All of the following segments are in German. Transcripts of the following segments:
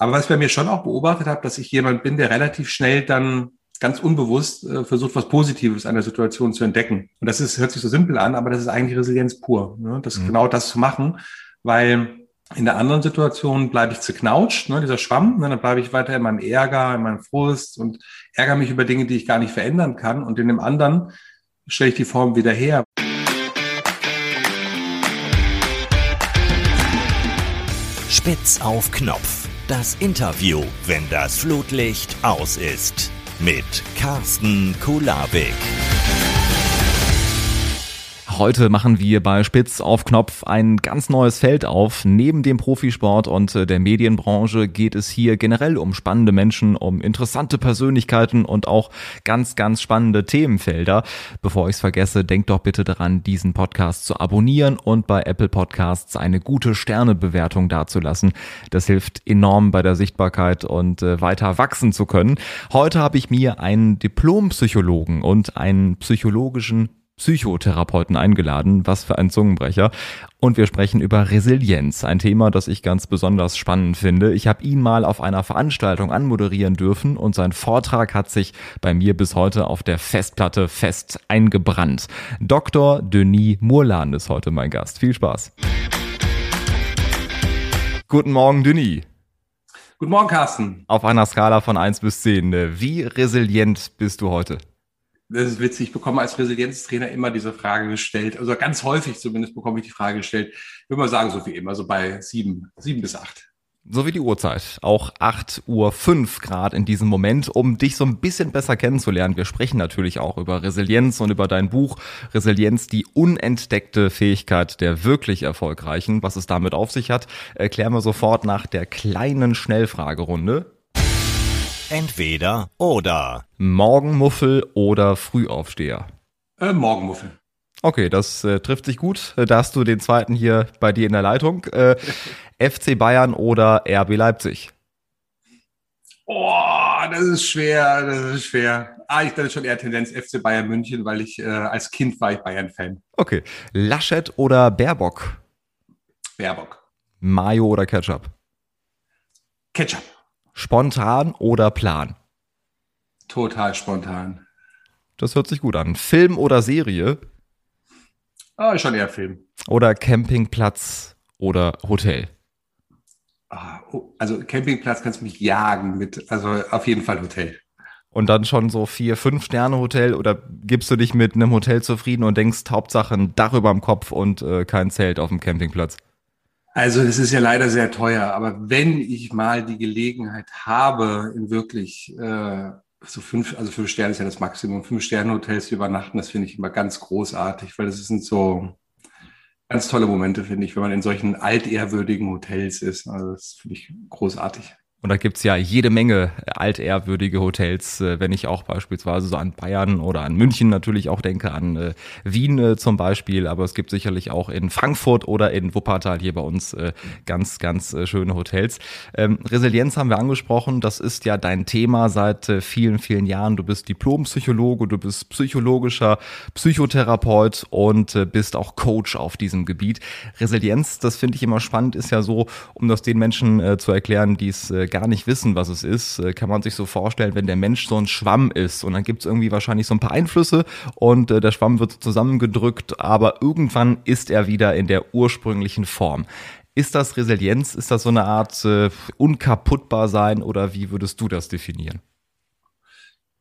Aber was ich bei mir schon auch beobachtet habe, dass ich jemand bin, der relativ schnell dann ganz unbewusst äh, versucht, was Positives an der Situation zu entdecken. Und das ist, hört sich so simpel an, aber das ist eigentlich Resilienz pur. Ne? Das mhm. genau das zu machen, weil in der anderen Situation bleibe ich zerknautscht, ne, dieser Schwamm, ne, dann bleibe ich weiter in meinem Ärger, in meinem Frust und ärgere mich über Dinge, die ich gar nicht verändern kann. Und in dem anderen stelle ich die Form wieder her. Spitz auf Knopf. Das Interview, wenn das Flutlicht aus ist. Mit Carsten Kulabik. Heute machen wir bei Spitz auf Knopf ein ganz neues Feld auf. Neben dem Profisport und äh, der Medienbranche geht es hier generell um spannende Menschen, um interessante Persönlichkeiten und auch ganz, ganz spannende Themenfelder. Bevor ich es vergesse, denkt doch bitte daran, diesen Podcast zu abonnieren und bei Apple Podcasts eine gute Sternebewertung dazulassen. Das hilft enorm bei der Sichtbarkeit und äh, weiter wachsen zu können. Heute habe ich mir einen Diplompsychologen und einen psychologischen Psychotherapeuten eingeladen. Was für ein Zungenbrecher. Und wir sprechen über Resilienz, ein Thema, das ich ganz besonders spannend finde. Ich habe ihn mal auf einer Veranstaltung anmoderieren dürfen und sein Vortrag hat sich bei mir bis heute auf der Festplatte fest eingebrannt. Dr. Denis Murlan ist heute mein Gast. Viel Spaß. Guten Morgen, Denis. Guten Morgen, Carsten. Auf einer Skala von 1 bis 10, wie resilient bist du heute? Das ist witzig, ich bekomme als Resilienztrainer immer diese Frage gestellt, also ganz häufig zumindest bekomme ich die Frage gestellt, ich würde mal sagen, so wie immer, so bei sieben, sieben bis acht. So wie die Uhrzeit. Auch 8 Uhr 5 Grad in diesem Moment, um dich so ein bisschen besser kennenzulernen. Wir sprechen natürlich auch über Resilienz und über dein Buch Resilienz, die unentdeckte Fähigkeit der wirklich Erfolgreichen. Was es damit auf sich hat, erklären wir sofort nach der kleinen Schnellfragerunde. Entweder oder. Morgenmuffel oder Frühaufsteher? Äh, Morgenmuffel. Okay, das äh, trifft sich gut. Äh, da hast du den zweiten hier bei dir in der Leitung. Äh, FC Bayern oder RB Leipzig? Oh, das ist schwer, das ist schwer. Ah, ich dachte schon eher Tendenz FC Bayern München, weil ich äh, als Kind war ich Bayern-Fan. Okay. Laschet oder Baerbock? Baerbock. Mayo oder Ketchup? Ketchup. Spontan oder Plan? Total spontan. Das hört sich gut an. Film oder Serie? Ah, schon eher Film. Oder Campingplatz oder Hotel? Ah, oh, also Campingplatz kannst du mich jagen mit, also auf jeden Fall Hotel. Und dann schon so vier, fünf Sterne Hotel oder gibst du dich mit einem Hotel zufrieden und denkst Hauptsache ein Dach über dem Kopf und äh, kein Zelt auf dem Campingplatz? Also das ist ja leider sehr teuer, aber wenn ich mal die Gelegenheit habe, in wirklich äh, so fünf, also fünf Sterne ist ja das Maximum, fünf Sterne Hotels zu übernachten, das finde ich immer ganz großartig, weil das sind so ganz tolle Momente, finde ich, wenn man in solchen altehrwürdigen Hotels ist. Also das finde ich großartig. Und da gibt's ja jede Menge altehrwürdige Hotels, äh, wenn ich auch beispielsweise so an Bayern oder an München natürlich auch denke, an äh, Wien äh, zum Beispiel, aber es gibt sicherlich auch in Frankfurt oder in Wuppertal hier bei uns ganz, ganz schöne Hotels. Ähm, Resilienz haben wir angesprochen, das ist ja dein Thema seit vielen, vielen Jahren. Du bist Diplompsychologe, du bist psychologischer Psychotherapeut und bist auch Coach auf diesem Gebiet. Resilienz, das finde ich immer spannend, ist ja so, um das den Menschen zu erklären, die es gar nicht wissen, was es ist, äh, kann man sich so vorstellen, wenn der Mensch so ein Schwamm ist und dann gibt es irgendwie wahrscheinlich so ein paar Einflüsse und äh, der Schwamm wird zusammengedrückt, aber irgendwann ist er wieder in der ursprünglichen Form. Ist das Resilienz? Ist das so eine Art äh, unkaputtbar sein oder wie würdest du das definieren?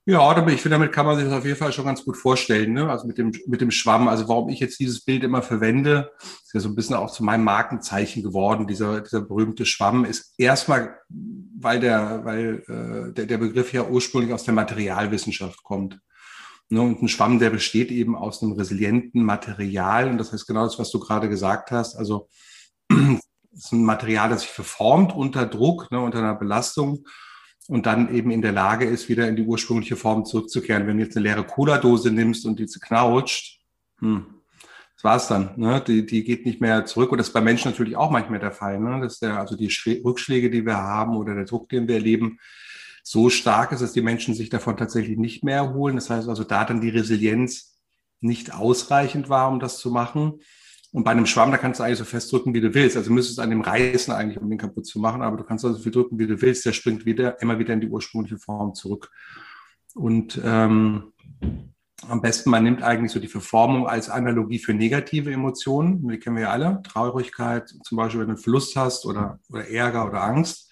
Ja, ich finde, damit kann man sich das auf jeden Fall schon ganz gut vorstellen. Ne? Also mit dem, mit dem Schwamm. Also warum ich jetzt dieses Bild immer verwende, ist ja so ein bisschen auch zu meinem Markenzeichen geworden. Dieser, dieser berühmte Schwamm ist erstmal, weil der, weil äh, der, der Begriff ja ursprünglich aus der Materialwissenschaft kommt. Ne? Und ein Schwamm, der besteht eben aus einem resilienten Material. Und das heißt genau das, was du gerade gesagt hast. Also es ist ein Material, das sich verformt unter Druck, ne, unter einer Belastung und dann eben in der Lage ist, wieder in die ursprüngliche Form zurückzukehren. Wenn du jetzt eine leere Cola-Dose nimmst und die zerknautscht, hm, das war's dann. Ne? Die, die geht nicht mehr zurück. Und das ist bei Menschen natürlich auch manchmal der Fall. Ne? Dass der, also die Rückschläge, die wir haben oder der Druck, den wir erleben, so stark ist, dass die Menschen sich davon tatsächlich nicht mehr erholen. Das heißt also, da dann die Resilienz nicht ausreichend war, um das zu machen. Und bei einem Schwamm, da kannst du eigentlich so fest drücken, wie du willst. Also müsstest du an dem reißen eigentlich, um den kaputt zu machen, aber du kannst also so viel drücken, wie du willst. Der springt wieder, immer wieder in die ursprüngliche Form zurück. Und ähm, am besten, man nimmt eigentlich so die Verformung als Analogie für negative Emotionen. Die kennen wir ja alle. Traurigkeit, zum Beispiel, wenn du einen Verlust hast oder, oder Ärger oder Angst.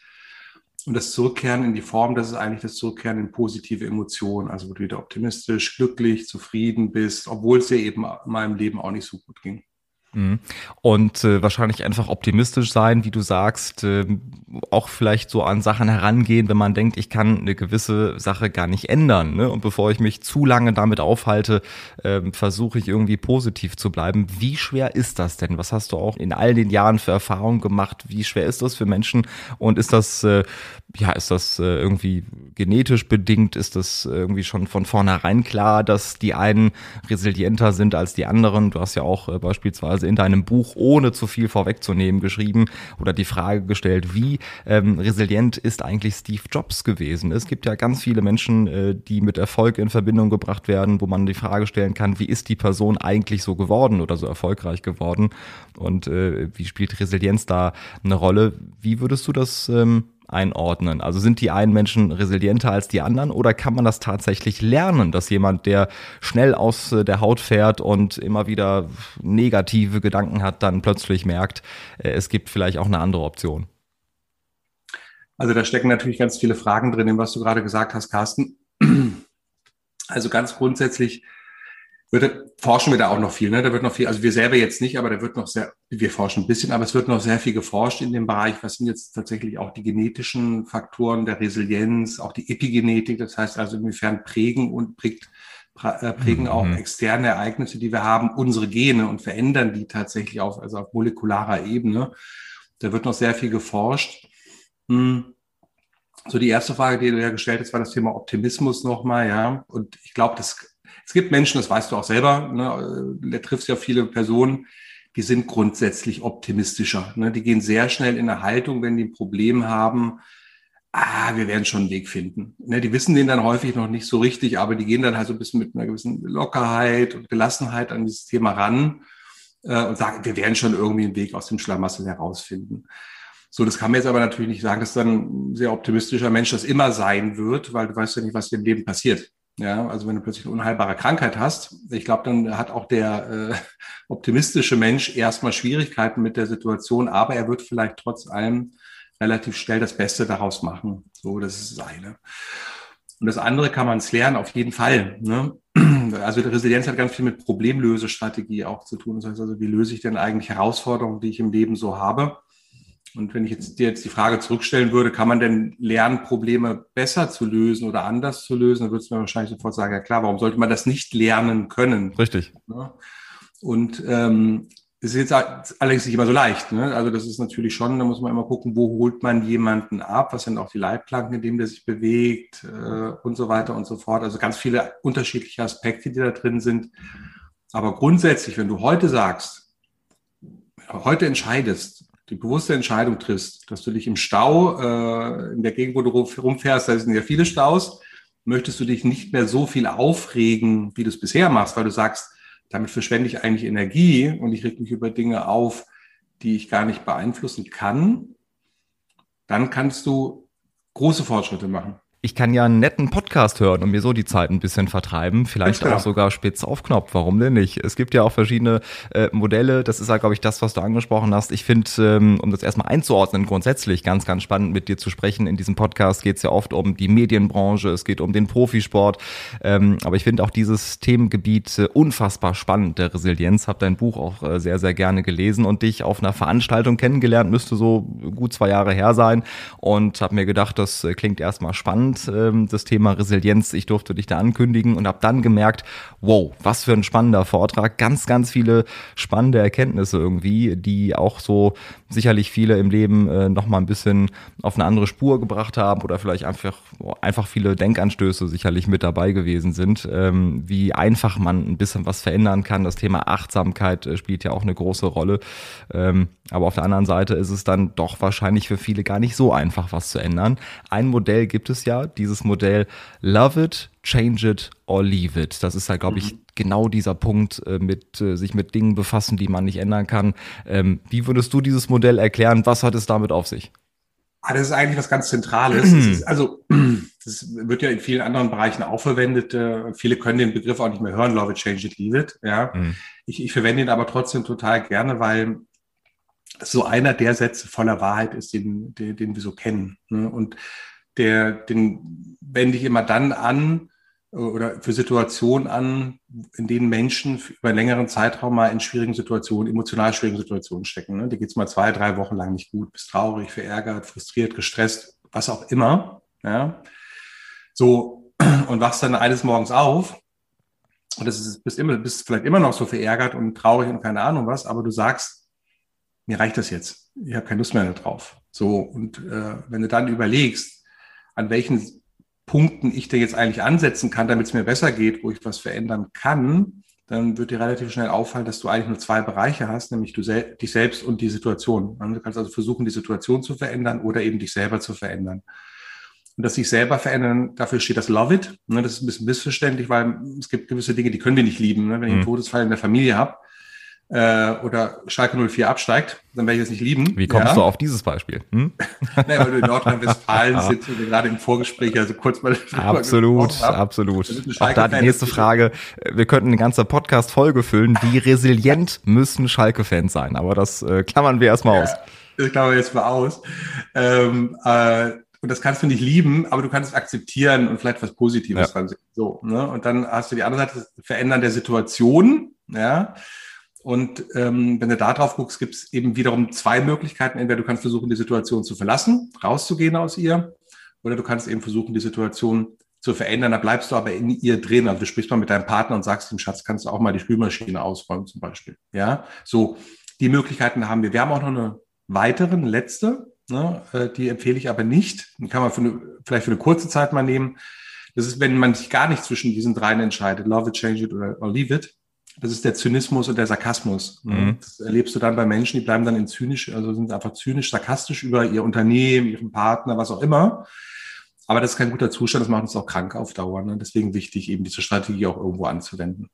Und das Zurückkehren in die Form, das ist eigentlich das Zurückkehren in positive Emotionen. Also wo du wieder optimistisch, glücklich, zufrieden bist, obwohl es dir eben in meinem Leben auch nicht so gut ging. Mhm. Und äh, wahrscheinlich einfach optimistisch sein, wie du sagst, äh, auch vielleicht so an Sachen herangehen, wenn man denkt, ich kann eine gewisse Sache gar nicht ändern. Ne? Und bevor ich mich zu lange damit aufhalte, äh, versuche ich irgendwie positiv zu bleiben. Wie schwer ist das denn? Was hast du auch in all den Jahren für Erfahrungen gemacht? Wie schwer ist das für Menschen? Und ist das, äh, ja, ist das äh, irgendwie genetisch bedingt? Ist das irgendwie schon von vornherein klar, dass die einen resilienter sind als die anderen? Du hast ja auch äh, beispielsweise also in deinem Buch, ohne zu viel vorwegzunehmen, geschrieben oder die Frage gestellt, wie ähm, resilient ist eigentlich Steve Jobs gewesen? Es gibt ja ganz viele Menschen, äh, die mit Erfolg in Verbindung gebracht werden, wo man die Frage stellen kann, wie ist die Person eigentlich so geworden oder so erfolgreich geworden? Und äh, wie spielt Resilienz da eine Rolle? Wie würdest du das ähm, einordnen? Also sind die einen Menschen resilienter als die anderen oder kann man das tatsächlich lernen, dass jemand, der schnell aus äh, der Haut fährt und immer wieder negative Gedanken hat, dann plötzlich merkt, äh, es gibt vielleicht auch eine andere Option? Also da stecken natürlich ganz viele Fragen drin, was du gerade gesagt hast, Carsten. Also ganz grundsätzlich wird, forschen wir da auch noch viel. Ne? Da wird noch viel, also wir selber jetzt nicht, aber da wird noch sehr, wir forschen ein bisschen, aber es wird noch sehr viel geforscht in dem Bereich. Was sind jetzt tatsächlich auch die genetischen Faktoren der Resilienz, auch die Epigenetik, das heißt also inwiefern prägen und prägt, äh, prägen mhm. auch externe Ereignisse, die wir haben, unsere Gene und verändern die tatsächlich auf, also auf molekularer Ebene. Da wird noch sehr viel geforscht. Hm. So die erste Frage, die du ja gestellt hast, war das Thema Optimismus nochmal, ja. Und ich glaube, das es gibt Menschen, das weißt du auch selber, ne, da triffst ja viele Personen, die sind grundsätzlich optimistischer. Ne? Die gehen sehr schnell in eine Haltung, wenn die ein Problem haben, ah, wir werden schon einen Weg finden. Ne? Die wissen den dann häufig noch nicht so richtig, aber die gehen dann halt so ein bisschen mit einer gewissen Lockerheit und Gelassenheit an dieses Thema ran äh, und sagen, wir werden schon irgendwie einen Weg aus dem Schlamassel herausfinden. So, das kann man jetzt aber natürlich nicht sagen, dass dann ein sehr optimistischer Mensch das immer sein wird, weil du weißt ja nicht, was im Leben passiert. Ja, also wenn du plötzlich eine unheilbare Krankheit hast, ich glaube, dann hat auch der äh, optimistische Mensch erstmal Schwierigkeiten mit der Situation, aber er wird vielleicht trotz allem relativ schnell das Beste daraus machen. So, das ist das eine. Und das andere kann man es lernen, auf jeden Fall. Ne? Also die Resilienz hat ganz viel mit Problemlösestrategie auch zu tun. Das heißt also, wie löse ich denn eigentlich Herausforderungen, die ich im Leben so habe? Und wenn ich jetzt dir jetzt die Frage zurückstellen würde, kann man denn lernen, Probleme besser zu lösen oder anders zu lösen, dann würdest du mir wahrscheinlich sofort sagen, ja klar, warum sollte man das nicht lernen können? Richtig. Und ähm, es ist jetzt allerdings nicht immer so leicht. Ne? Also das ist natürlich schon, da muss man immer gucken, wo holt man jemanden ab, was sind auch die Leitplanken, in denen der sich bewegt äh, und so weiter und so fort. Also ganz viele unterschiedliche Aspekte, die da drin sind. Aber grundsätzlich, wenn du heute sagst, heute entscheidest, die bewusste Entscheidung triffst, dass du dich im Stau, äh, in der Gegend, wo du rumfährst, da sind ja viele Staus, möchtest du dich nicht mehr so viel aufregen, wie du es bisher machst, weil du sagst, damit verschwende ich eigentlich Energie und ich reg mich über Dinge auf, die ich gar nicht beeinflussen kann, dann kannst du große Fortschritte machen ich kann ja einen netten Podcast hören und mir so die Zeit ein bisschen vertreiben. Vielleicht auch sogar spitz auf Knopf. Warum denn nicht? Es gibt ja auch verschiedene äh, Modelle. Das ist ja, glaube ich, das, was du angesprochen hast. Ich finde, ähm, um das erstmal einzuordnen, grundsätzlich ganz, ganz spannend mit dir zu sprechen. In diesem Podcast geht es ja oft um die Medienbranche, es geht um den Profisport. Ähm, aber ich finde auch dieses Themengebiet äh, unfassbar spannend, der Resilienz. Habe dein Buch auch äh, sehr, sehr gerne gelesen und dich auf einer Veranstaltung kennengelernt. Müsste so gut zwei Jahre her sein. Und habe mir gedacht, das äh, klingt erstmal spannend spannend, ähm, das Thema Resilienz. Ich durfte dich da ankündigen und habe dann gemerkt, wow, was für ein spannender Vortrag. Ganz, ganz viele spannende Erkenntnisse irgendwie, die auch so sicherlich viele im Leben äh, nochmal ein bisschen auf eine andere Spur gebracht haben oder vielleicht einfach, einfach viele Denkanstöße sicherlich mit dabei gewesen sind, ähm, wie einfach man ein bisschen was verändern kann. Das Thema Achtsamkeit äh, spielt ja auch eine große Rolle. Ähm, aber auf der anderen Seite ist es dann doch wahrscheinlich für viele gar nicht so einfach, was zu ändern. Ein Modell gibt es ja, dieses Modell Love it, change it or leave it. Das ist halt, glaube ich, mhm. genau dieser Punkt, äh, mit äh, sich mit Dingen befassen, die man nicht ändern kann. Ähm, wie würdest du dieses Modell erklären? Was hat es damit auf sich? Ah, das ist eigentlich was ganz Zentrales. ist, also, das wird ja in vielen anderen Bereichen auch verwendet. Äh, viele können den Begriff auch nicht mehr hören, love it, change it, leave it. Ja. Mhm. Ich, ich verwende ihn aber trotzdem total gerne, weil so einer der Sätze voller Wahrheit ist, den, den, den wir so kennen. Ne? Und der, den wende ich immer dann an, oder für Situationen an, in denen Menschen über einen längeren Zeitraum mal in schwierigen Situationen, emotional schwierigen Situationen stecken. Ne? Die geht es mal zwei, drei Wochen lang nicht gut, bist traurig, verärgert, frustriert, gestresst, was auch immer. Ja? So, und wachst dann eines Morgens auf und das ist, bist, immer, bist vielleicht immer noch so verärgert und traurig und keine Ahnung was, aber du sagst, mir reicht das jetzt. Ich habe keine Lust mehr drauf. So, und äh, wenn du dann überlegst, an welchen Punkten ich da jetzt eigentlich ansetzen kann, damit es mir besser geht, wo ich was verändern kann, dann wird dir relativ schnell auffallen, dass du eigentlich nur zwei Bereiche hast, nämlich du sel dich selbst und die Situation. Du kannst also versuchen, die Situation zu verändern oder eben dich selber zu verändern. Und das sich selber verändern, dafür steht das Love It. Ne, das ist ein bisschen missverständlich, weil es gibt gewisse Dinge, die können wir nicht lieben. Ne? Wenn ich einen mhm. Todesfall in der Familie habe, äh, oder Schalke 04 absteigt, dann werde ich es nicht lieben. Wie kommst ja. du auf dieses Beispiel? Hm? nee, weil du in Nordrhein-Westfalen sitzt und gerade im Vorgespräch, also kurz mal. Absolut, absolut. Auch da die nächste Frage. Wir könnten eine ganze Podcast-Folge füllen. Wie resilient müssen Schalke-Fans sein? Aber das äh, klammern wir erstmal ja, aus. Das klammern wir jetzt mal aus. Ähm, äh, und das kannst du nicht lieben, aber du kannst es akzeptieren und vielleicht was Positives ja. dran sehen. So, ne? Und dann hast du die andere Seite, das Verändern der Situation, ja. Und ähm, wenn du da drauf guckst, gibt es eben wiederum zwei Möglichkeiten. Entweder du kannst versuchen, die Situation zu verlassen, rauszugehen aus ihr, oder du kannst eben versuchen, die Situation zu verändern. Da bleibst du aber in ihr drin. Also du sprichst mal mit deinem Partner und sagst dem Schatz, kannst du auch mal die Spülmaschine ausräumen zum Beispiel. Ja, so die Möglichkeiten haben wir. Wir haben auch noch eine weitere, eine letzte. Ne? Äh, die empfehle ich aber nicht. Die kann man für eine, vielleicht für eine kurze Zeit mal nehmen. Das ist, wenn man sich gar nicht zwischen diesen dreien entscheidet, love it, change it oder, leave it, das ist der Zynismus und der Sarkasmus. Mhm. Das erlebst du dann bei Menschen, die bleiben dann in zynisch, also sind einfach zynisch, sarkastisch über ihr Unternehmen, ihren Partner, was auch immer. Aber das ist kein guter Zustand, das macht uns auch krank auf Dauer. Ne? Deswegen wichtig, eben diese Strategie auch irgendwo anzuwenden.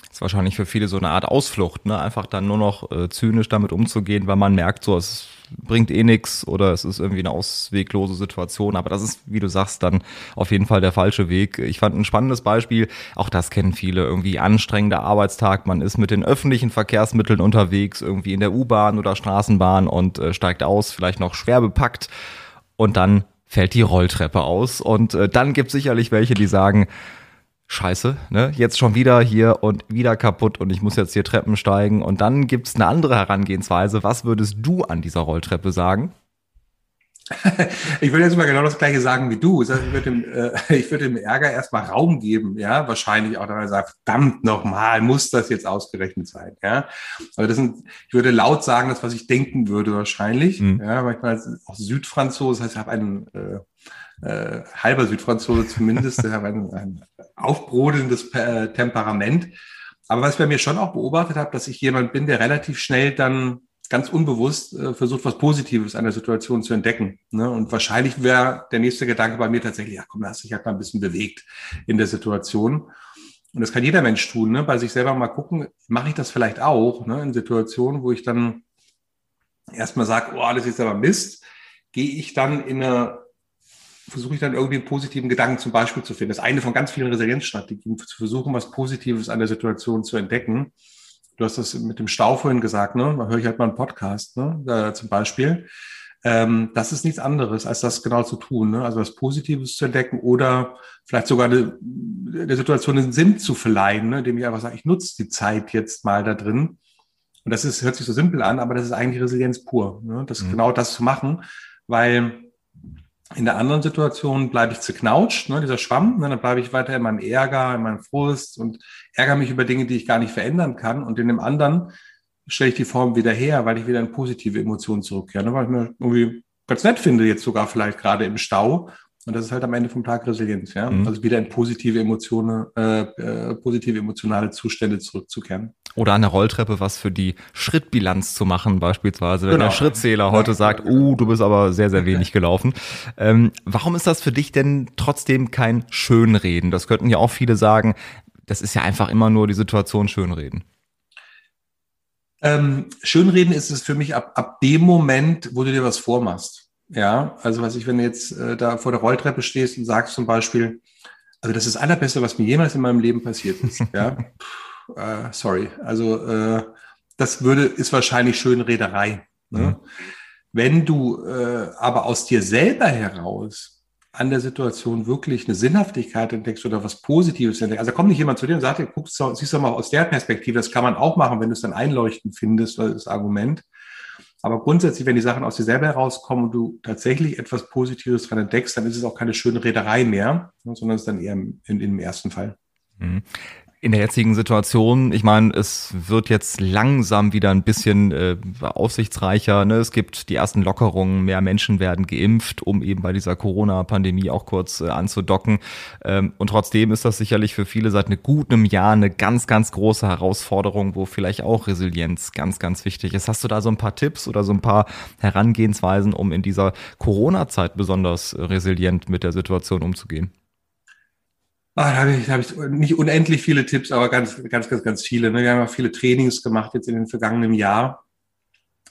Das ist wahrscheinlich für viele so eine Art Ausflucht, ne? Einfach dann nur noch äh, zynisch damit umzugehen, weil man merkt, so es bringt eh nichts oder es ist irgendwie eine ausweglose Situation. Aber das ist, wie du sagst, dann auf jeden Fall der falsche Weg. Ich fand ein spannendes Beispiel, auch das kennen viele, irgendwie anstrengender Arbeitstag. Man ist mit den öffentlichen Verkehrsmitteln unterwegs, irgendwie in der U-Bahn oder Straßenbahn und äh, steigt aus, vielleicht noch schwer bepackt und dann fällt die Rolltreppe aus. Und äh, dann gibt sicherlich welche, die sagen, scheiße, ne? Jetzt schon wieder hier und wieder kaputt und ich muss jetzt hier Treppen steigen. Und dann gibt es eine andere Herangehensweise. Was würdest du an dieser Rolltreppe sagen? Ich würde jetzt mal genau das gleiche sagen wie du. Ich würde dem, äh, ich würde dem Ärger erstmal Raum geben, ja, wahrscheinlich auch, wenn sagt, verdammt nochmal, muss das jetzt ausgerechnet sein, ja. Aber das sind, ich würde laut sagen, das, was ich denken würde, wahrscheinlich, mhm. ja, manchmal auch Südfranzose, das heißt, ich habe einen, äh, äh, halber Südfranzose zumindest, hat ein, ein aufbrodelndes äh, Temperament. Aber was ich bei mir schon auch beobachtet habe, dass ich jemand bin, der relativ schnell dann ganz unbewusst äh, versucht, was Positives an der Situation zu entdecken. Ne? Und wahrscheinlich wäre der nächste Gedanke bei mir tatsächlich, ja komm, da hast dich halt mal ein bisschen bewegt in der Situation. Und das kann jeder Mensch tun, ne? bei sich selber mal gucken, mache ich das vielleicht auch, ne? in Situationen, wo ich dann erstmal sage, oh, das ist aber Mist, gehe ich dann in eine versuche ich dann irgendwie einen positiven Gedanken zum Beispiel zu finden. Das ist eine von ganz vielen Resilienzstrategien, zu versuchen, was Positives an der Situation zu entdecken. Du hast das mit dem Stau vorhin gesagt, ne? Da höre ich halt mal einen Podcast, ne? Da, zum Beispiel. Ähm, das ist nichts anderes, als das genau zu tun. Ne? Also was Positives zu entdecken oder vielleicht sogar eine, der Situation einen Sinn zu verleihen, ne? indem ich einfach sage, ich nutze die Zeit jetzt mal da drin. Und das ist, hört sich so simpel an, aber das ist eigentlich Resilienz pur. Ne? Das mhm. genau das zu machen, weil in der anderen Situation bleibe ich zerknautscht, ne, dieser Schwamm, ne, dann bleibe ich weiter in meinem Ärger, in meinem Frust und ärgere mich über Dinge, die ich gar nicht verändern kann. Und in dem anderen stelle ich die Form wieder her, weil ich wieder in positive Emotionen zurückkehre, ne, weil ich mir irgendwie ganz nett finde, jetzt sogar vielleicht gerade im Stau. Und das ist halt am Ende vom Tag Resilienz, ja. Mhm. Also wieder in positive Emotionen, äh, äh, positive emotionale Zustände zurückzukehren. Oder an der Rolltreppe was für die Schrittbilanz zu machen, beispielsweise, wenn genau. der Schrittzähler heute ja. sagt, uh, du bist aber sehr, sehr wenig gelaufen. Ähm, warum ist das für dich denn trotzdem kein Schönreden? Das könnten ja auch viele sagen, das ist ja einfach immer nur die Situation Schönreden. Ähm, Schönreden ist es für mich ab, ab dem Moment, wo du dir was vormachst. Ja, also was ich, wenn du jetzt äh, da vor der Rolltreppe stehst und sagst zum Beispiel, also das ist das Allerbeste, was mir jemals in meinem Leben passiert ist. ja, äh, sorry. Also äh, das würde ist wahrscheinlich Schönrederei. Ne? Mhm. Wenn du äh, aber aus dir selber heraus an der Situation wirklich eine Sinnhaftigkeit entdeckst oder was Positives entdeckst. Also kommt nicht jemand zu dir und sagt, guckst, siehst du mal aus der Perspektive, das kann man auch machen, wenn du es dann einleuchtend findest, das Argument. Aber grundsätzlich, wenn die Sachen aus dir selber herauskommen und du tatsächlich etwas Positives dran entdeckst, dann ist es auch keine schöne Rederei mehr, sondern es ist dann eher im, in, im ersten Fall. In der jetzigen Situation, ich meine, es wird jetzt langsam wieder ein bisschen äh, aussichtsreicher. Ne? Es gibt die ersten Lockerungen, mehr Menschen werden geimpft, um eben bei dieser Corona-Pandemie auch kurz äh, anzudocken. Ähm, und trotzdem ist das sicherlich für viele seit einem guten Jahr eine ganz, ganz große Herausforderung, wo vielleicht auch Resilienz ganz, ganz wichtig ist. Hast du da so ein paar Tipps oder so ein paar Herangehensweisen, um in dieser Corona-Zeit besonders resilient mit der Situation umzugehen? Ah, da habe ich, hab ich nicht unendlich viele Tipps, aber ganz, ganz, ganz, ganz viele. Ne? Wir haben auch viele Trainings gemacht jetzt in den vergangenen Jahr.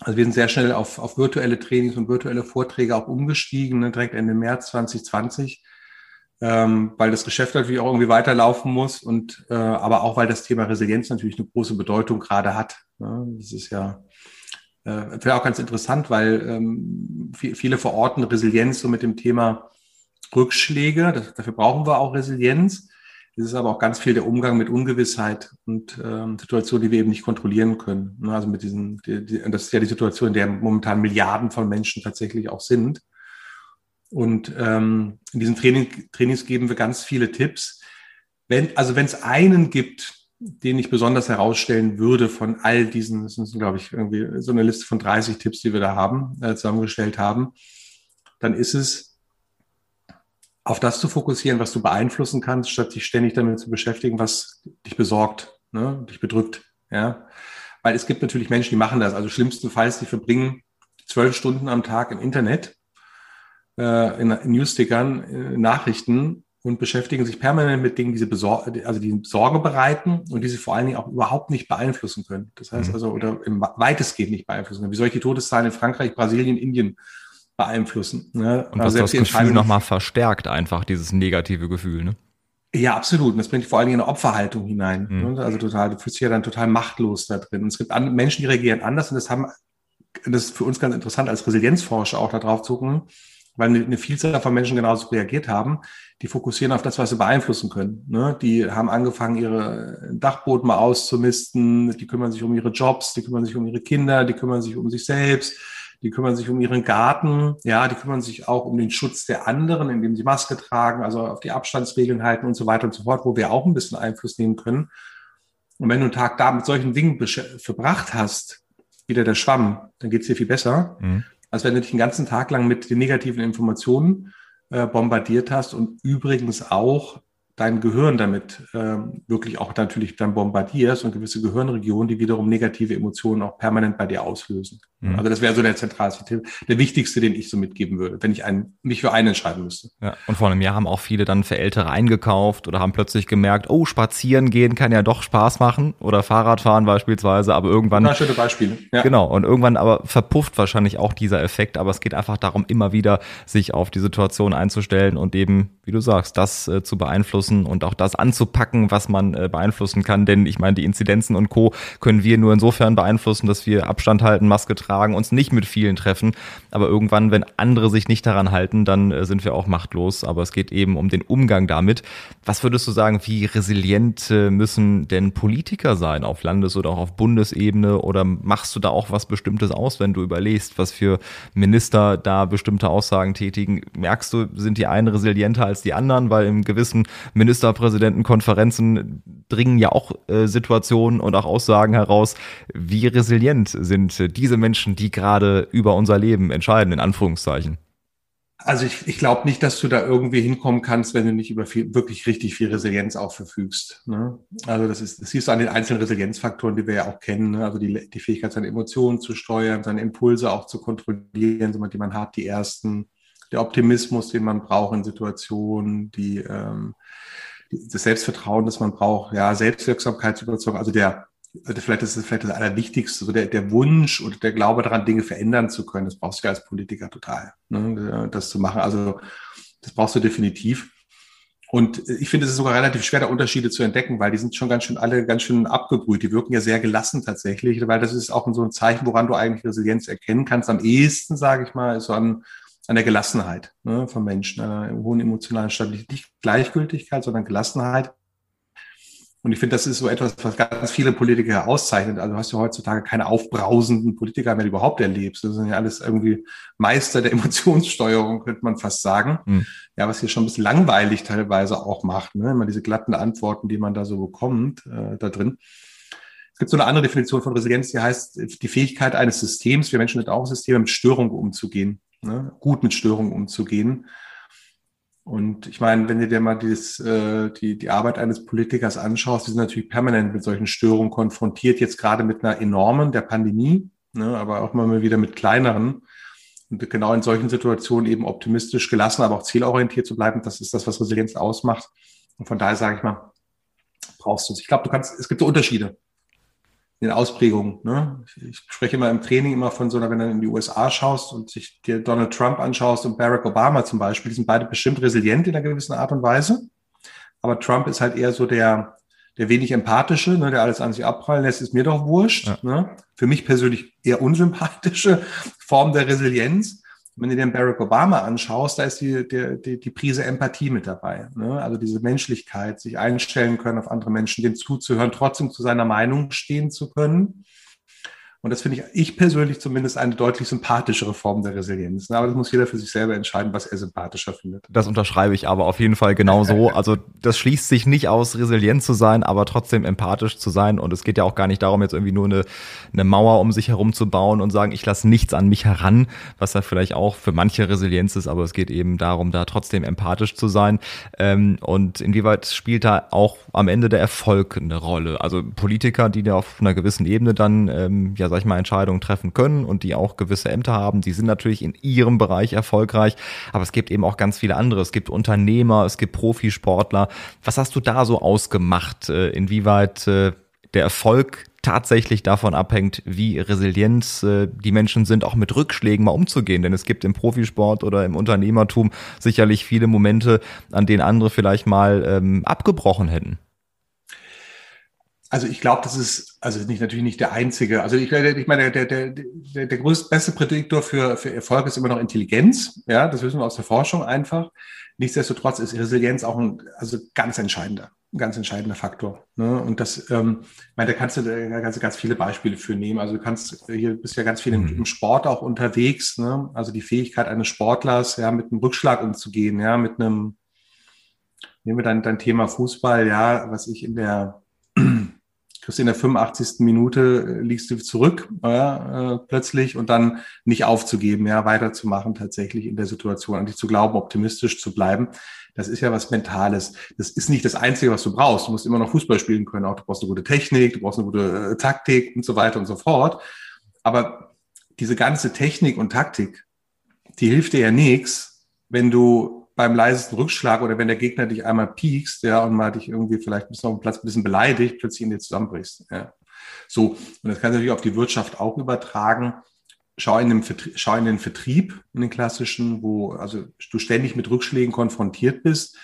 Also wir sind sehr schnell auf, auf virtuelle Trainings und virtuelle Vorträge auch umgestiegen, ne? direkt Ende März 2020, ähm, weil das Geschäft natürlich auch irgendwie weiterlaufen muss und äh, aber auch weil das Thema Resilienz natürlich eine große Bedeutung gerade hat. Ne? Das ist ja äh, auch ganz interessant, weil ähm, viele verorten Resilienz so mit dem Thema Rückschläge. Das, dafür brauchen wir auch Resilienz. Es ist aber auch ganz viel der Umgang mit Ungewissheit und ähm, Situationen, die wir eben nicht kontrollieren können. Ne, also mit diesen, die, die, das ist ja die Situation, in der momentan Milliarden von Menschen tatsächlich auch sind. Und ähm, in diesen Training, Trainings geben wir ganz viele Tipps. Wenn, also wenn es einen gibt, den ich besonders herausstellen würde von all diesen, das sind, glaube ich, irgendwie so eine Liste von 30 Tipps, die wir da haben, äh, zusammengestellt haben, dann ist es, auf das zu fokussieren, was du beeinflussen kannst, statt dich ständig damit zu beschäftigen, was dich besorgt, ne, dich bedrückt. Ja, weil es gibt natürlich Menschen, die machen das. Also schlimmstenfalls, die verbringen zwölf Stunden am Tag im Internet, äh, in, in Newsstickern, in Nachrichten und beschäftigen sich permanent mit Dingen, die sie Besor also die Sorge bereiten und die sie vor allen Dingen auch überhaupt nicht beeinflussen können. Das heißt mhm. also, oder im weitestgehend nicht beeinflussen können. Wie soll ich die Todeszahlen in Frankreich, Brasilien, Indien beeinflussen. Ne? Und was also das Gefühl nochmal verstärkt, einfach dieses negative Gefühl. Ne? Ja, absolut. Und das bringt vor allen Dingen eine Opferhaltung hinein. Mhm. Ne? Also total, du fühlst dich ja dann total machtlos da drin. Und es gibt Menschen, die reagieren anders und das haben, das ist für uns ganz interessant als Resilienzforscher auch da drauf zu gucken, weil eine Vielzahl von Menschen genauso reagiert haben. Die fokussieren auf das, was sie beeinflussen können. Ne? Die haben angefangen, ihre Dachboden mal auszumisten, die kümmern sich um ihre Jobs, die kümmern sich um ihre Kinder, die kümmern sich um sich selbst die kümmern sich um ihren Garten, ja, die kümmern sich auch um den Schutz der anderen, indem sie Maske tragen, also auf die Abstandsregeln halten und so weiter und so fort, wo wir auch ein bisschen Einfluss nehmen können. Und wenn du einen Tag da mit solchen Dingen verbracht hast, wieder der Schwamm, dann geht's dir viel besser, mhm. als wenn du dich den ganzen Tag lang mit den negativen Informationen äh, bombardiert hast und übrigens auch dein Gehirn damit ähm, wirklich auch natürlich dann bombardierst und gewisse Gehirnregionen, die wiederum negative Emotionen auch permanent bei dir auslösen. Mhm. Also das wäre so der zentralste Tipp, der wichtigste, den ich so mitgeben würde, wenn ich einen, mich für einen entscheiden müsste. Ja, und vor einem Jahr haben auch viele dann für Ältere eingekauft oder haben plötzlich gemerkt, oh, spazieren gehen kann ja doch Spaß machen oder Fahrradfahren beispielsweise, aber irgendwann. Na, schöne Beispiele. Ja. Genau, und irgendwann aber verpufft wahrscheinlich auch dieser Effekt, aber es geht einfach darum, immer wieder sich auf die Situation einzustellen und eben, wie du sagst, das äh, zu beeinflussen und auch das anzupacken, was man äh, beeinflussen kann, denn ich meine, die Inzidenzen und Co. können wir nur insofern beeinflussen, dass wir Abstand halten, Maske tragen, tragen, uns nicht mit vielen treffen. Aber irgendwann, wenn andere sich nicht daran halten, dann äh, sind wir auch machtlos. Aber es geht eben um den Umgang damit. Was würdest du sagen, wie resilient äh, müssen denn Politiker sein auf Landes- oder auch auf Bundesebene? Oder machst du da auch was Bestimmtes aus, wenn du überlegst, was für Minister da bestimmte Aussagen tätigen? Merkst du, sind die einen resilienter als die anderen? Weil im gewissen Ministerpräsidentenkonferenzen dringen ja auch äh, Situationen und auch Aussagen heraus. Wie resilient sind diese Menschen Menschen, die gerade über unser Leben entscheiden, in Anführungszeichen? Also ich, ich glaube nicht, dass du da irgendwie hinkommen kannst, wenn du nicht über viel, wirklich richtig viel Resilienz auch verfügst. Ne? Also das ist, das siehst du an den einzelnen Resilienzfaktoren, die wir ja auch kennen. Ne? Also die, die Fähigkeit, seine Emotionen zu steuern, seine Impulse auch zu kontrollieren, die man hat, die ersten, der Optimismus, den man braucht in Situationen, die, ähm, das Selbstvertrauen, das man braucht, ja, Selbstwirksamkeitsüberzeugung, also der also vielleicht ist es vielleicht das Allerwichtigste, so der, der Wunsch oder der Glaube daran, Dinge verändern zu können. Das brauchst du ja als Politiker total, ne, das zu machen. Also das brauchst du definitiv. Und ich finde, es ist sogar relativ schwer, da Unterschiede zu entdecken, weil die sind schon ganz schön alle ganz schön abgebrüht. Die wirken ja sehr gelassen tatsächlich, weil das ist auch so ein Zeichen, woran du eigentlich Resilienz erkennen kannst. Am ehesten, sage ich mal, ist so an, an der Gelassenheit ne, von Menschen, einer hohen emotionalen Stabilität, nicht Gleichgültigkeit, sondern Gelassenheit. Und ich finde, das ist so etwas, was ganz viele Politiker auszeichnet. Also hast du heutzutage keine aufbrausenden Politiker mehr, die überhaupt erlebst. Das sind ja alles irgendwie Meister der Emotionssteuerung, könnte man fast sagen. Mhm. Ja, was hier schon ein bisschen langweilig teilweise auch macht. Ne? Immer diese glatten Antworten, die man da so bekommt, äh, da drin. Es gibt so eine andere Definition von Resilienz, die heißt die Fähigkeit eines Systems, wir Menschen sind auch Systeme, mit Störungen umzugehen, ne? gut mit Störungen umzugehen. Und ich meine, wenn du dir mal dieses, äh, die, die Arbeit eines Politikers anschaust, die sind natürlich permanent mit solchen Störungen konfrontiert, jetzt gerade mit einer enormen, der Pandemie, ne, aber auch mal wieder mit kleineren. Und genau in solchen Situationen eben optimistisch gelassen, aber auch zielorientiert zu bleiben, das ist das, was Resilienz ausmacht. Und von daher sage ich mal, brauchst du es. Ich glaube, du kannst, es gibt so Unterschiede den Ausprägungen. Ne? Ich spreche immer im Training immer von so einer, wenn du in die USA schaust und sich dir Donald Trump anschaust und Barack Obama zum Beispiel, die sind beide bestimmt resilient in einer gewissen Art und Weise. Aber Trump ist halt eher so der, der wenig empathische, ne, der alles an sich abprallen lässt, ist mir doch wurscht. Ja. Ne? Für mich persönlich eher unsympathische Form der Resilienz wenn du dir den Barack Obama anschaust, da ist die, die, die, die Prise Empathie mit dabei. Ne? Also diese Menschlichkeit, sich einstellen können auf andere Menschen, dem zuzuhören, trotzdem zu seiner Meinung stehen zu können. Und das finde ich, ich persönlich zumindest eine deutlich sympathischere Form der Resilienz. Aber das muss jeder für sich selber entscheiden, was er sympathischer findet. Das unterschreibe ich aber auf jeden Fall genauso. Also das schließt sich nicht aus, resilient zu sein, aber trotzdem empathisch zu sein. Und es geht ja auch gar nicht darum, jetzt irgendwie nur eine, eine Mauer um sich herum zu bauen und sagen, ich lasse nichts an mich heran, was ja vielleicht auch für manche Resilienz ist, aber es geht eben darum, da trotzdem empathisch zu sein. Ähm, und inwieweit spielt da auch am Ende der Erfolg eine Rolle? Also Politiker, die da auf einer gewissen Ebene dann ähm, ja sag ich mal, Entscheidungen treffen können und die auch gewisse Ämter haben. Die sind natürlich in ihrem Bereich erfolgreich, aber es gibt eben auch ganz viele andere. Es gibt Unternehmer, es gibt Profisportler. Was hast du da so ausgemacht? Äh, inwieweit äh, der Erfolg tatsächlich davon abhängt, wie resilient äh, die Menschen sind, auch mit Rückschlägen mal umzugehen. Denn es gibt im Profisport oder im Unternehmertum sicherlich viele Momente, an denen andere vielleicht mal ähm, abgebrochen hätten. Also ich glaube, das ist also nicht natürlich nicht der einzige. Also ich, ich meine, der, der, der, der größte beste Prädiktor für, für Erfolg ist immer noch Intelligenz. Ja, das wissen wir aus der Forschung einfach. Nichtsdestotrotz ist Resilienz auch ein also ganz entscheidender, ein ganz entscheidender Faktor. Ne? Und das, ähm, ich meine, da kannst du da ganz, ganz viele Beispiele für nehmen. Also du kannst hier bist ja ganz viel im, mhm. im Sport auch unterwegs. Ne? Also die Fähigkeit eines Sportlers, ja, mit einem Rückschlag umzugehen, ja, mit einem Nehmen wir dann dein Thema Fußball, ja, was ich in der kriegst in der 85. Minute, äh, liegst du zurück äh, plötzlich und dann nicht aufzugeben, ja, weiterzumachen tatsächlich in der Situation, an dich zu glauben, optimistisch zu bleiben. Das ist ja was Mentales. Das ist nicht das Einzige, was du brauchst. Du musst immer noch Fußball spielen können. Auch du brauchst eine gute Technik, du brauchst eine gute äh, Taktik und so weiter und so fort. Aber diese ganze Technik und Taktik, die hilft dir ja nichts, wenn du beim leisesten Rückschlag oder wenn der Gegner dich einmal piekst, ja, und mal dich irgendwie vielleicht bisschen auf dem Platz ein bisschen beleidigt, plötzlich in dir zusammenbrichst. Ja. So, und das kann natürlich auf die Wirtschaft auch übertragen. Schau in, den Vertrieb, schau in den Vertrieb, in den klassischen, wo also du ständig mit Rückschlägen konfrontiert bist.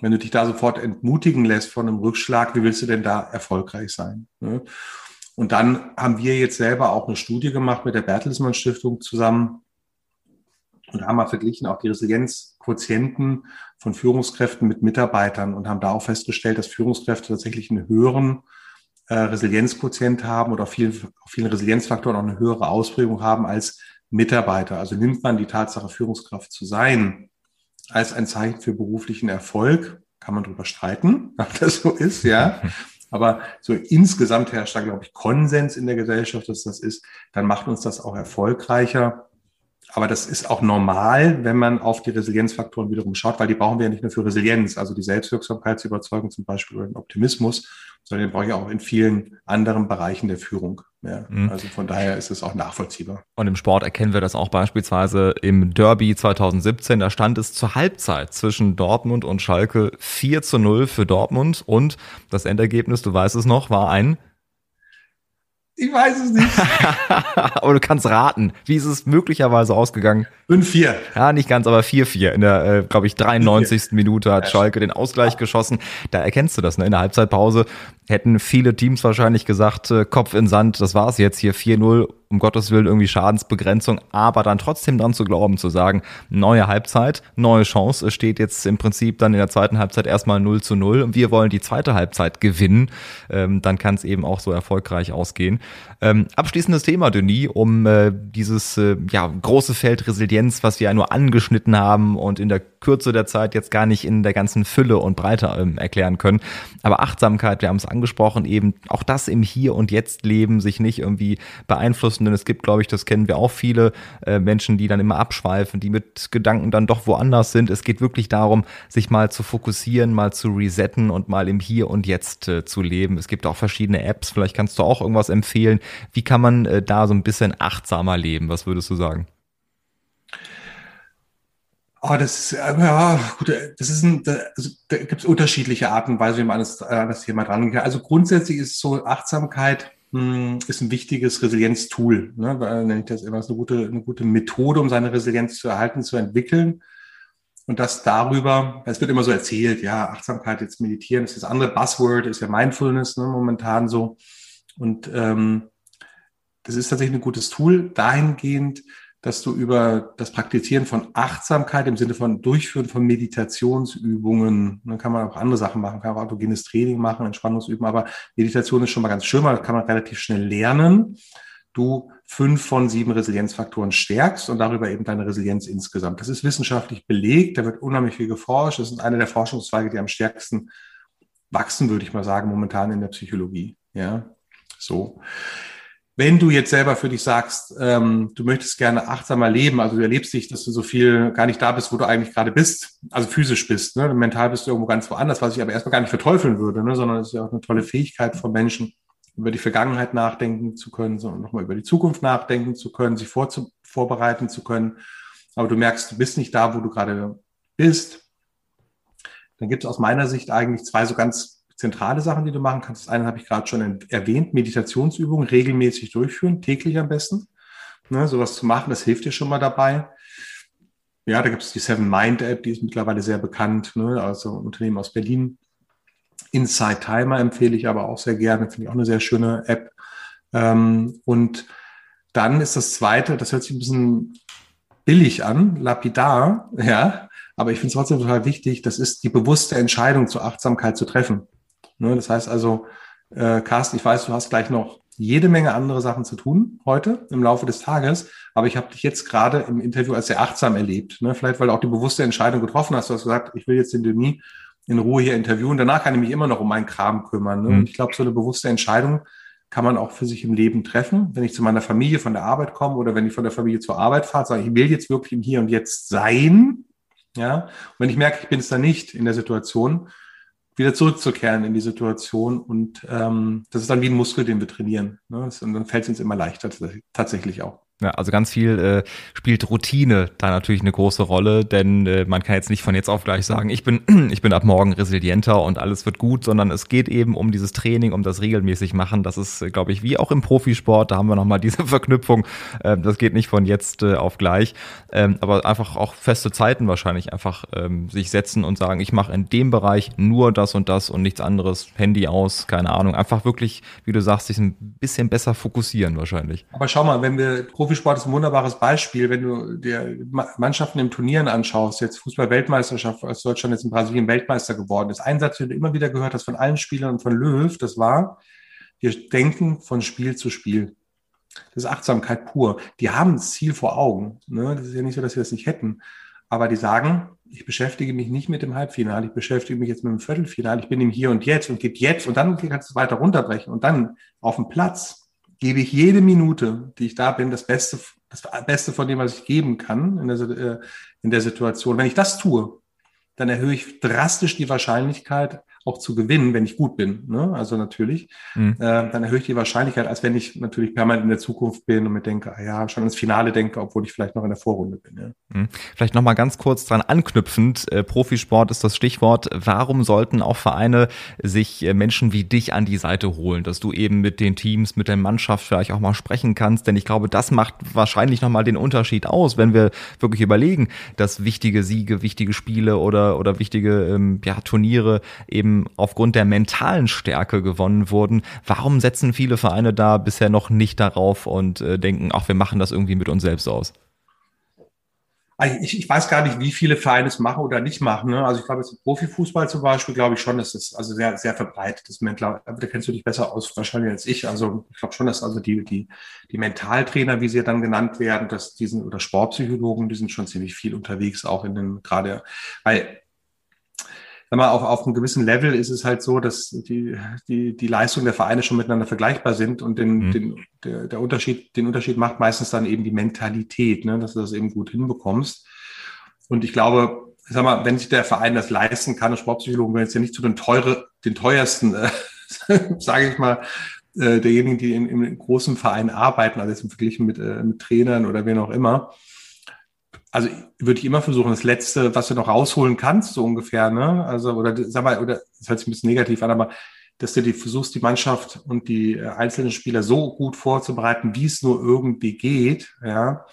Wenn du dich da sofort entmutigen lässt von einem Rückschlag, wie willst du denn da erfolgreich sein? Ne? Und dann haben wir jetzt selber auch eine Studie gemacht mit der Bertelsmann Stiftung zusammen, und haben mal verglichen auch die Resilienzquotienten von Führungskräften mit Mitarbeitern und haben da auch festgestellt, dass Führungskräfte tatsächlich einen höheren äh, Resilienzquotient haben oder auf vielen, auf vielen Resilienzfaktoren auch eine höhere Ausprägung haben als Mitarbeiter. Also nimmt man die Tatsache, Führungskraft zu sein, als ein Zeichen für beruflichen Erfolg, kann man darüber streiten, ob das so ist, ja. Aber so insgesamt herrscht da, glaube ich, Konsens in der Gesellschaft, dass das ist. Dann macht uns das auch erfolgreicher aber das ist auch normal, wenn man auf die Resilienzfaktoren wiederum schaut, weil die brauchen wir ja nicht nur für Resilienz, also die Selbstwirksamkeitsüberzeugung zum Beispiel oder den Optimismus, sondern den brauche ich auch in vielen anderen Bereichen der Führung. Ja, mhm. Also von daher ist es auch nachvollziehbar. Und im Sport erkennen wir das auch beispielsweise im Derby 2017. Da stand es zur Halbzeit zwischen Dortmund und Schalke 4 zu 0 für Dortmund und das Endergebnis, du weißt es noch, war ein ich weiß es nicht. aber du kannst raten. Wie ist es möglicherweise ausgegangen? 5-4. Ja, nicht ganz, aber 4-4. In der, äh, glaube ich, 93. Minute hat Schalke den Ausgleich geschossen. Da erkennst du das, ne? In der Halbzeitpause hätten viele Teams wahrscheinlich gesagt, äh, Kopf in Sand, das war's jetzt hier 4-0 um Gottes Willen irgendwie Schadensbegrenzung, aber dann trotzdem dran zu glauben, zu sagen, neue Halbzeit, neue Chance. Es steht jetzt im Prinzip dann in der zweiten Halbzeit erstmal 0 zu 0 und wir wollen die zweite Halbzeit gewinnen. Ähm, dann kann es eben auch so erfolgreich ausgehen. Ähm, abschließendes Thema, Denis, um äh, dieses äh, ja, große Feld Resilienz, was wir ja nur angeschnitten haben und in der Kürze der Zeit jetzt gar nicht in der ganzen Fülle und Breite ähm, erklären können. Aber Achtsamkeit, wir haben es angesprochen, eben auch das im Hier und Jetzt leben, sich nicht irgendwie beeinflussen, denn es gibt, glaube ich, das kennen wir auch viele äh, Menschen, die dann immer abschweifen, die mit Gedanken dann doch woanders sind. Es geht wirklich darum, sich mal zu fokussieren, mal zu resetten und mal im Hier und Jetzt äh, zu leben. Es gibt auch verschiedene Apps, vielleicht kannst du auch irgendwas empfehlen. Wie kann man äh, da so ein bisschen achtsamer leben? Was würdest du sagen? Oh, das ist, äh, ja, gut, äh, das ist ein, da, also, da gibt es unterschiedliche Arten und Weise, wie man an das, an das Thema kann. Also grundsätzlich ist so Achtsamkeit mh, hm, ist ein wichtiges Resilienztool. Ne? Nenne ich das immer, ist eine gute, eine gute Methode, um seine Resilienz zu erhalten, zu entwickeln. Und das darüber, es wird immer so erzählt, ja, Achtsamkeit, jetzt meditieren, ist das andere Buzzword, ist ja Mindfulness ne, momentan so. Und ähm, das ist tatsächlich ein gutes Tool dahingehend, dass du über das Praktizieren von Achtsamkeit im Sinne von Durchführen von Meditationsübungen, dann kann man auch andere Sachen machen, kann auch autogenes Training machen, Entspannungsüben, aber Meditation ist schon mal ganz schön, weil das kann man relativ schnell lernen. Du fünf von sieben Resilienzfaktoren stärkst und darüber eben deine Resilienz insgesamt. Das ist wissenschaftlich belegt, da wird unheimlich viel geforscht. Das ist einer der Forschungszweige, die am stärksten wachsen, würde ich mal sagen, momentan in der Psychologie. Ja, so. Wenn du jetzt selber für dich sagst, ähm, du möchtest gerne achtsamer leben, also du erlebst dich, dass du so viel gar nicht da bist, wo du eigentlich gerade bist, also physisch bist, ne? mental bist du irgendwo ganz woanders, was ich aber erstmal gar nicht verteufeln würde, ne? sondern es ist ja auch eine tolle Fähigkeit von Menschen, über die Vergangenheit nachdenken zu können, sondern nochmal über die Zukunft nachdenken zu können, sich vorzu vorbereiten zu können. Aber du merkst, du bist nicht da, wo du gerade bist. Dann gibt es aus meiner Sicht eigentlich zwei so ganz zentrale Sachen, die du machen kannst. Das eine habe ich gerade schon erwähnt, Meditationsübungen regelmäßig durchführen, täglich am besten. Ne, sowas zu machen, das hilft dir schon mal dabei. Ja, da gibt es die Seven Mind App, die ist mittlerweile sehr bekannt, ne, also ein Unternehmen aus Berlin. Inside Timer empfehle ich aber auch sehr gerne, finde ich auch eine sehr schöne App. Ähm, und dann ist das zweite, das hört sich ein bisschen billig an, lapidar, ja, aber ich finde es trotzdem total wichtig, das ist die bewusste Entscheidung zur Achtsamkeit zu treffen. Ne? Das heißt also, äh, Carsten, ich weiß, du hast gleich noch jede Menge andere Sachen zu tun heute im Laufe des Tages, aber ich habe dich jetzt gerade im Interview als sehr achtsam erlebt. Ne? Vielleicht, weil du auch die bewusste Entscheidung getroffen hast. Du hast gesagt, ich will jetzt den Denis in Ruhe hier interviewen. Danach kann ich mich immer noch um meinen Kram kümmern. Ne? Mhm. Und ich glaube, so eine bewusste Entscheidung kann man auch für sich im Leben treffen. Wenn ich zu meiner Familie von der Arbeit komme oder wenn ich von der Familie zur Arbeit fahre, sage ich, ich will jetzt wirklich im Hier und Jetzt sein. Ja, und wenn ich merke, ich bin es da nicht in der Situation, wieder zurückzukehren in die Situation. Und ähm, das ist dann wie ein Muskel, den wir trainieren. Ne? Und dann fällt es uns immer leichter tatsächlich auch. Ja, also ganz viel äh, spielt Routine da natürlich eine große Rolle, denn äh, man kann jetzt nicht von jetzt auf gleich sagen, ich bin, ich bin ab morgen resilienter und alles wird gut, sondern es geht eben um dieses Training, um das regelmäßig machen. Das ist, äh, glaube ich, wie auch im Profisport, da haben wir nochmal diese Verknüpfung. Äh, das geht nicht von jetzt äh, auf gleich, ähm, aber einfach auch feste Zeiten wahrscheinlich einfach ähm, sich setzen und sagen, ich mache in dem Bereich nur das und das und nichts anderes, Handy aus, keine Ahnung. Einfach wirklich, wie du sagst, sich ein bisschen besser fokussieren wahrscheinlich. Aber schau mal, wenn wir Profisport ist ein wunderbares Beispiel, wenn du dir Mannschaften im Turnieren anschaust, jetzt Fußball-Weltmeisterschaft, als Deutschland jetzt in Brasilien Weltmeister geworden ist. Ein Satz, den du immer wieder gehört hast von allen Spielern und von Löw, das war, wir denken von Spiel zu Spiel. Das ist Achtsamkeit pur. Die haben das Ziel vor Augen. Ne? Das ist ja nicht so, dass wir das nicht hätten. Aber die sagen, ich beschäftige mich nicht mit dem Halbfinale, ich beschäftige mich jetzt mit dem Viertelfinale, ich bin im Hier und Jetzt und geht jetzt und dann kannst du es weiter runterbrechen und dann auf dem Platz gebe ich jede Minute, die ich da bin, das Beste das Beste von dem, was ich geben kann in der, äh, in der Situation. Wenn ich das tue, dann erhöhe ich drastisch die Wahrscheinlichkeit, auch zu gewinnen, wenn ich gut bin. Ne? Also natürlich, mhm. äh, dann erhöhe ich die Wahrscheinlichkeit, als wenn ich natürlich permanent in der Zukunft bin und mir denke, ah ja, schon ins Finale denke, obwohl ich vielleicht noch in der Vorrunde bin. Ja? Mhm. Vielleicht nochmal ganz kurz dran anknüpfend, äh, Profisport ist das Stichwort. Warum sollten auch Vereine sich äh, Menschen wie dich an die Seite holen, dass du eben mit den Teams, mit der Mannschaft vielleicht auch mal sprechen kannst? Denn ich glaube, das macht wahrscheinlich nochmal den Unterschied aus, wenn wir wirklich überlegen, dass wichtige Siege, wichtige Spiele oder, oder wichtige ähm, ja, Turniere eben aufgrund der mentalen Stärke gewonnen wurden. Warum setzen viele Vereine da bisher noch nicht darauf und äh, denken, ach, wir machen das irgendwie mit uns selbst aus? Also ich, ich weiß gar nicht, wie viele Vereine es machen oder nicht machen. Ne? Also ich glaube, jetzt im Profifußball zum Beispiel, glaube ich schon, dass das also sehr, sehr verbreitet ist. Da kennst du dich besser aus wahrscheinlich als ich. Also ich glaube schon, dass also die, die, die Mentaltrainer, wie sie dann genannt werden, dass diesen oder Sportpsychologen, die sind schon ziemlich viel unterwegs, auch in den gerade, weil sag mal, auf, auf einem gewissen Level ist es halt so, dass die, die, die Leistungen der Vereine schon miteinander vergleichbar sind und den, mhm. den, der, der Unterschied, den Unterschied macht meistens dann eben die Mentalität, ne, dass du das eben gut hinbekommst. Und ich glaube, sag mal, wenn sich der Verein das leisten kann, Sportpsychologen wenn jetzt ja nicht zu den teure, den teuersten, äh, sage ich mal, äh, derjenigen, die in, in großen Vereinen arbeiten, also jetzt im Vergleich mit, äh, mit Trainern oder wen auch immer, also würde ich immer versuchen, das Letzte, was du noch rausholen kannst, so ungefähr, ne? Also, oder sag mal, oder das hört sich ein bisschen negativ an, aber dass du die versuchst, die Mannschaft und die äh, einzelnen Spieler so gut vorzubereiten, wie es nur irgendwie geht, ja.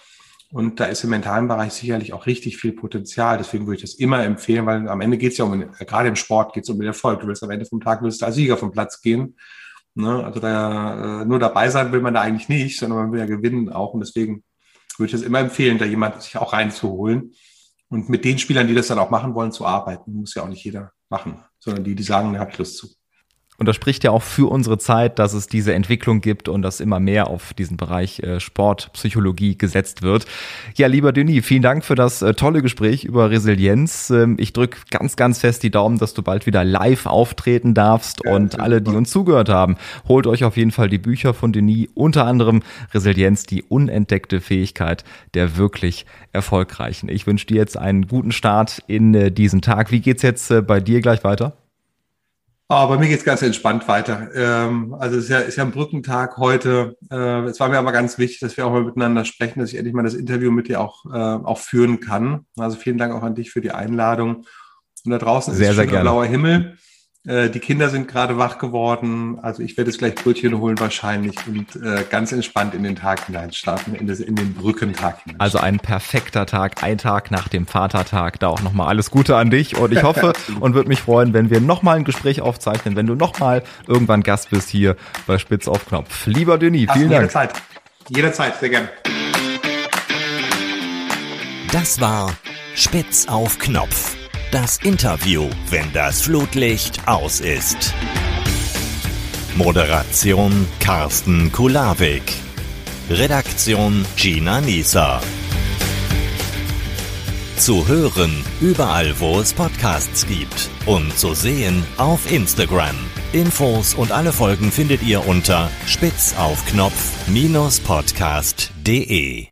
Und da ist im mentalen Bereich sicherlich auch richtig viel Potenzial. Deswegen würde ich das immer empfehlen, weil am Ende geht es ja um, gerade im Sport geht es um den Erfolg. Du willst am Ende vom Tag willst du als Sieger vom Platz gehen. Ne? Also da, äh, nur dabei sein will man da eigentlich nicht, sondern man will ja gewinnen auch. Und deswegen würde ich das immer empfehlen, da jemand sich auch reinzuholen und mit den Spielern, die das dann auch machen wollen, zu arbeiten. Muss ja auch nicht jeder machen, sondern die, die sagen, da habe ich Lust zu. Und das spricht ja auch für unsere Zeit, dass es diese Entwicklung gibt und dass immer mehr auf diesen Bereich äh, Sportpsychologie gesetzt wird. Ja, lieber Denis, vielen Dank für das äh, tolle Gespräch über Resilienz. Ähm, ich drücke ganz, ganz fest die Daumen, dass du bald wieder live auftreten darfst. Ja, und alle, die uns zugehört haben, holt euch auf jeden Fall die Bücher von Denis, unter anderem Resilienz, die unentdeckte Fähigkeit der wirklich Erfolgreichen. Ich wünsche dir jetzt einen guten Start in äh, diesen Tag. Wie geht's jetzt bei dir gleich weiter? Bei mir geht's ganz entspannt weiter. Ähm, also es ist ja, ist ja ein Brückentag heute. Äh, es war mir aber ganz wichtig, dass wir auch mal miteinander sprechen, dass ich endlich mal das Interview mit dir auch, äh, auch führen kann. Also vielen Dank auch an dich für die Einladung. Und da draußen sehr, ist sehr gerne. blauer Himmel. Äh, die Kinder sind gerade wach geworden. Also ich werde jetzt gleich Brötchen holen wahrscheinlich und äh, ganz entspannt in den Tag hineinstarten, in, das, in den Brückentag hinein. Also ein perfekter Tag, ein Tag nach dem Vatertag. Da auch nochmal alles Gute an dich und ich hoffe und würde mich freuen, wenn wir nochmal ein Gespräch aufzeichnen, wenn du nochmal irgendwann Gast bist hier bei Spitz auf Knopf. Lieber Denis, vielen Dank. Jederzeit. Jederzeit, sehr gerne. Das war Spitz auf Knopf das Interview, wenn das Flutlicht aus ist. Moderation Carsten Kulawik. Redaktion Gina Nieser. Zu hören überall, wo es Podcasts gibt und zu sehen auf Instagram. Infos und alle Folgen findet ihr unter spitzaufknopf-podcast.de.